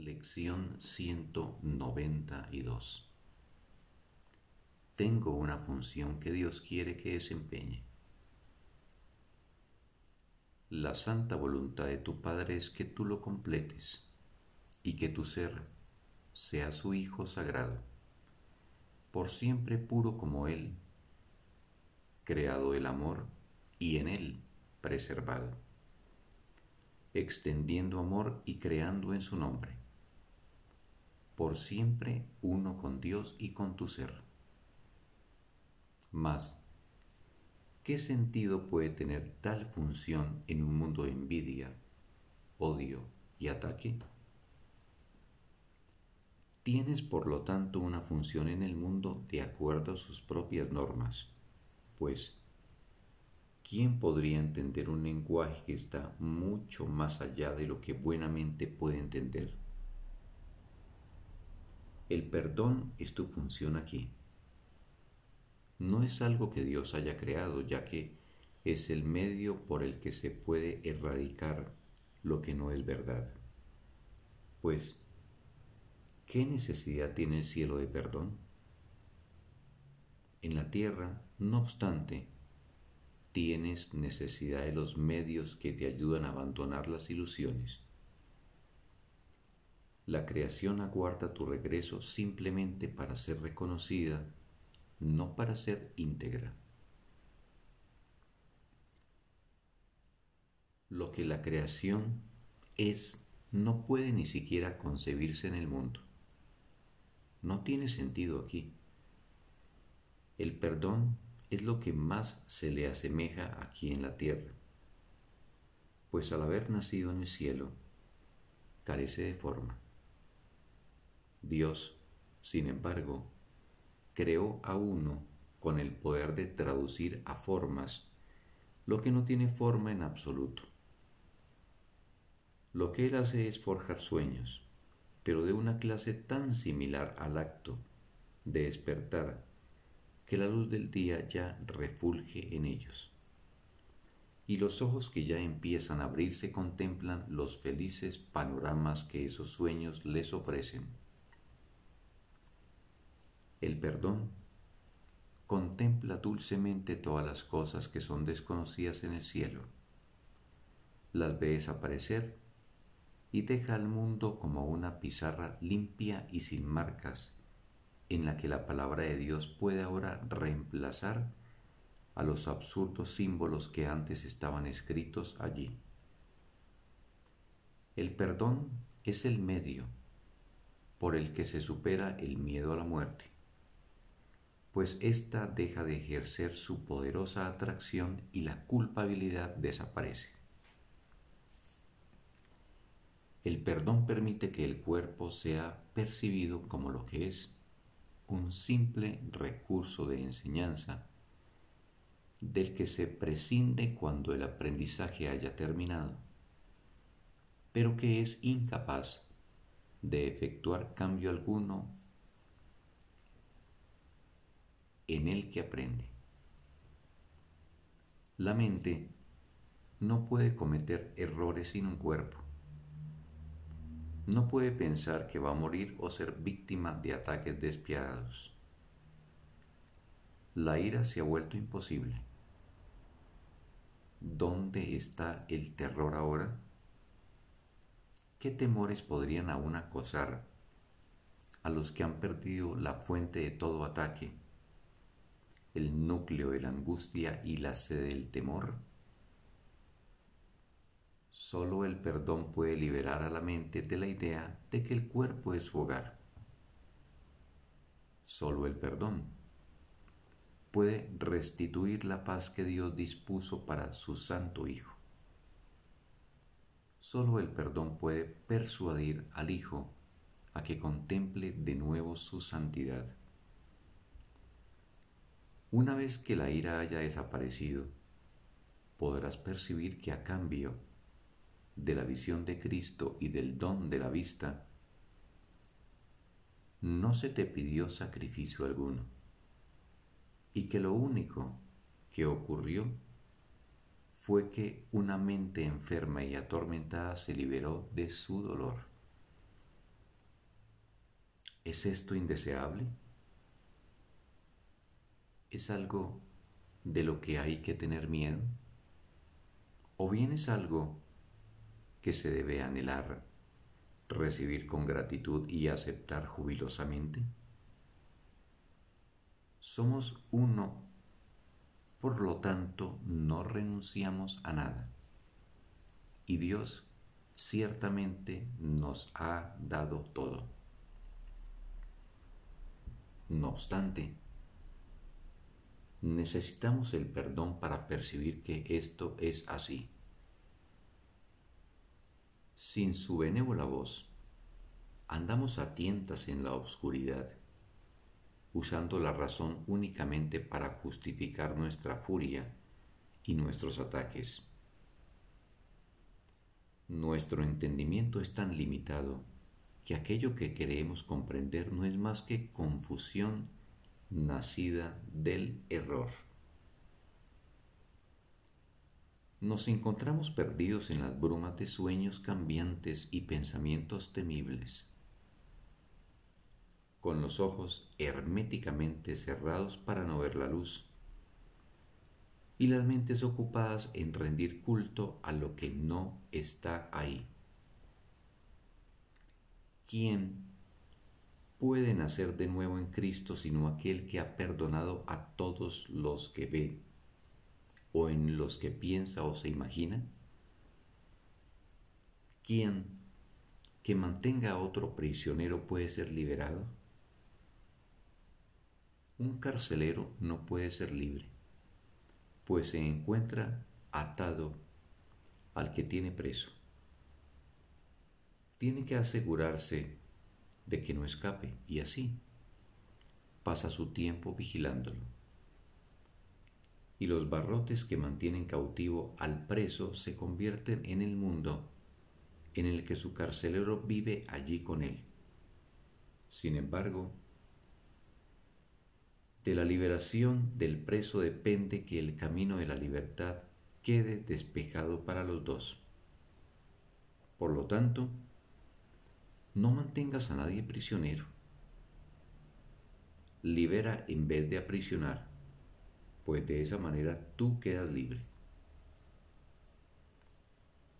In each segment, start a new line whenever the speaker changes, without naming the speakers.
Lección 192 Tengo una función que Dios quiere que desempeñe. La santa voluntad de tu Padre es que tú lo completes y que tu ser sea su Hijo sagrado, por siempre puro como Él, creado del amor y en Él preservado, extendiendo amor y creando en su nombre por siempre uno con Dios y con tu ser. Mas, ¿qué sentido puede tener tal función en un mundo de envidia, odio y ataque? Tienes por lo tanto una función en el mundo de acuerdo a sus propias normas, pues ¿quién podría entender un lenguaje que está mucho más allá de lo que buenamente puede entender? El perdón es tu función aquí. No es algo que Dios haya creado, ya que es el medio por el que se puede erradicar lo que no es verdad. Pues, ¿qué necesidad tiene el cielo de perdón? En la tierra, no obstante, tienes necesidad de los medios que te ayudan a abandonar las ilusiones la creación aguarda tu regreso simplemente para ser reconocida, no para ser íntegra. Lo que la creación es no puede ni siquiera concebirse en el mundo. No tiene sentido aquí. El perdón es lo que más se le asemeja aquí en la tierra, pues al haber nacido en el cielo, carece de forma. Dios, sin embargo, creó a uno con el poder de traducir a formas lo que no tiene forma en absoluto. Lo que él hace es forjar sueños, pero de una clase tan similar al acto de despertar que la luz del día ya refulge en ellos. Y los ojos que ya empiezan a abrirse contemplan los felices panoramas que esos sueños les ofrecen el perdón contempla dulcemente todas las cosas que son desconocidas en el cielo. Las ve desaparecer y deja al mundo como una pizarra limpia y sin marcas, en la que la palabra de Dios puede ahora reemplazar a los absurdos símbolos que antes estaban escritos allí. El perdón es el medio por el que se supera el miedo a la muerte pues ésta deja de ejercer su poderosa atracción y la culpabilidad desaparece. El perdón permite que el cuerpo sea percibido como lo que es, un simple recurso de enseñanza del que se prescinde cuando el aprendizaje haya terminado, pero que es incapaz de efectuar cambio alguno en el que aprende. La mente no puede cometer errores sin un cuerpo. No puede pensar que va a morir o ser víctima de ataques despiadados. La ira se ha vuelto imposible. ¿Dónde está el terror ahora? ¿Qué temores podrían aún acosar a los que han perdido la fuente de todo ataque el núcleo de la angustia y la sed del temor? Solo el perdón puede liberar a la mente de la idea de que el cuerpo es su hogar. Solo el perdón puede restituir la paz que Dios dispuso para su Santo Hijo. Solo el perdón puede persuadir al Hijo a que contemple de nuevo su santidad. Una vez que la ira haya desaparecido, podrás percibir que a cambio de la visión de Cristo y del don de la vista, no se te pidió sacrificio alguno, y que lo único que ocurrió fue que una mente enferma y atormentada se liberó de su dolor, ¿Es esto indeseable? ¿Es algo de lo que hay que tener miedo? ¿O bien es algo que se debe anhelar, recibir con gratitud y aceptar jubilosamente? Somos uno, por lo tanto no renunciamos a nada. Y Dios ciertamente nos ha dado todo. No obstante, necesitamos el perdón para percibir que esto es así. Sin su benévola voz, andamos a tientas en la oscuridad, usando la razón únicamente para justificar nuestra furia y nuestros ataques. Nuestro entendimiento es tan limitado que aquello que queremos comprender no es más que confusión nacida del error. Nos encontramos perdidos en las brumas de sueños cambiantes y pensamientos temibles, con los ojos herméticamente cerrados para no ver la luz y las mentes ocupadas en rendir culto a lo que no está ahí. ¿Quién puede nacer de nuevo en Cristo sino aquel que ha perdonado a todos los que ve o en los que piensa o se imagina? ¿Quién que mantenga a otro prisionero puede ser liberado? Un carcelero no puede ser libre pues se encuentra atado al que tiene preso. Tiene que asegurarse de que no escape y así pasa su tiempo vigilándolo. Y los barrotes que mantienen cautivo al preso se convierten en el mundo en el que su carcelero vive allí con él. Sin embargo, de la liberación del preso depende que el camino de la libertad quede despejado para los dos. Por lo tanto, no mantengas a nadie prisionero. Libera en vez de aprisionar, pues de esa manera tú quedas libre.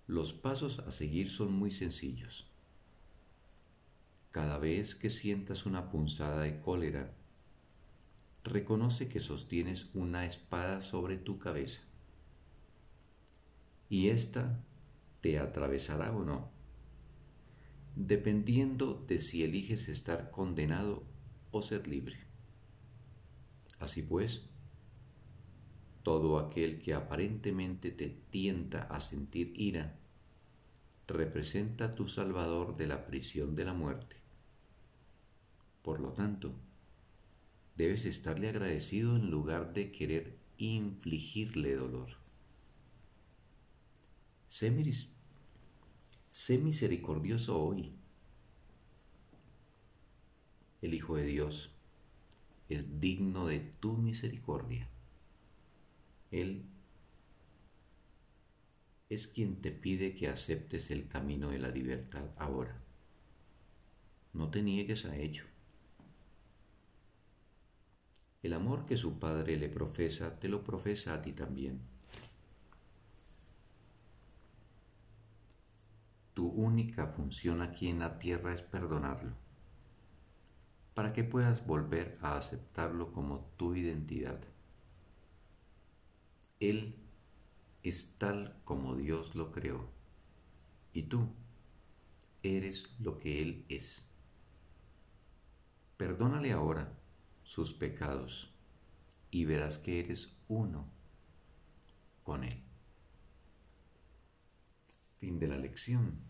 Los pasos a seguir son muy sencillos. Cada vez que sientas una punzada de cólera reconoce que sostienes una espada sobre tu cabeza y ésta te atravesará o no, dependiendo de si eliges estar condenado o ser libre. Así pues, todo aquel que aparentemente te tienta a sentir ira, representa tu Salvador de la prisión de la muerte. Por lo tanto, debes estarle agradecido en lugar de querer infligirle dolor. Sé, misericordioso hoy. El Hijo de Dios es digno de tu misericordia. Él es quien te pide que aceptes el camino de la libertad ahora. No te niegues a ello. El amor que su Padre le profesa, te lo profesa a ti también. Tu única función aquí en la tierra es perdonarlo, para que puedas volver a aceptarlo como tu identidad. Él es tal como Dios lo creó, y tú eres lo que Él es. Perdónale ahora sus pecados y verás que eres uno con Él. Fin de la lección.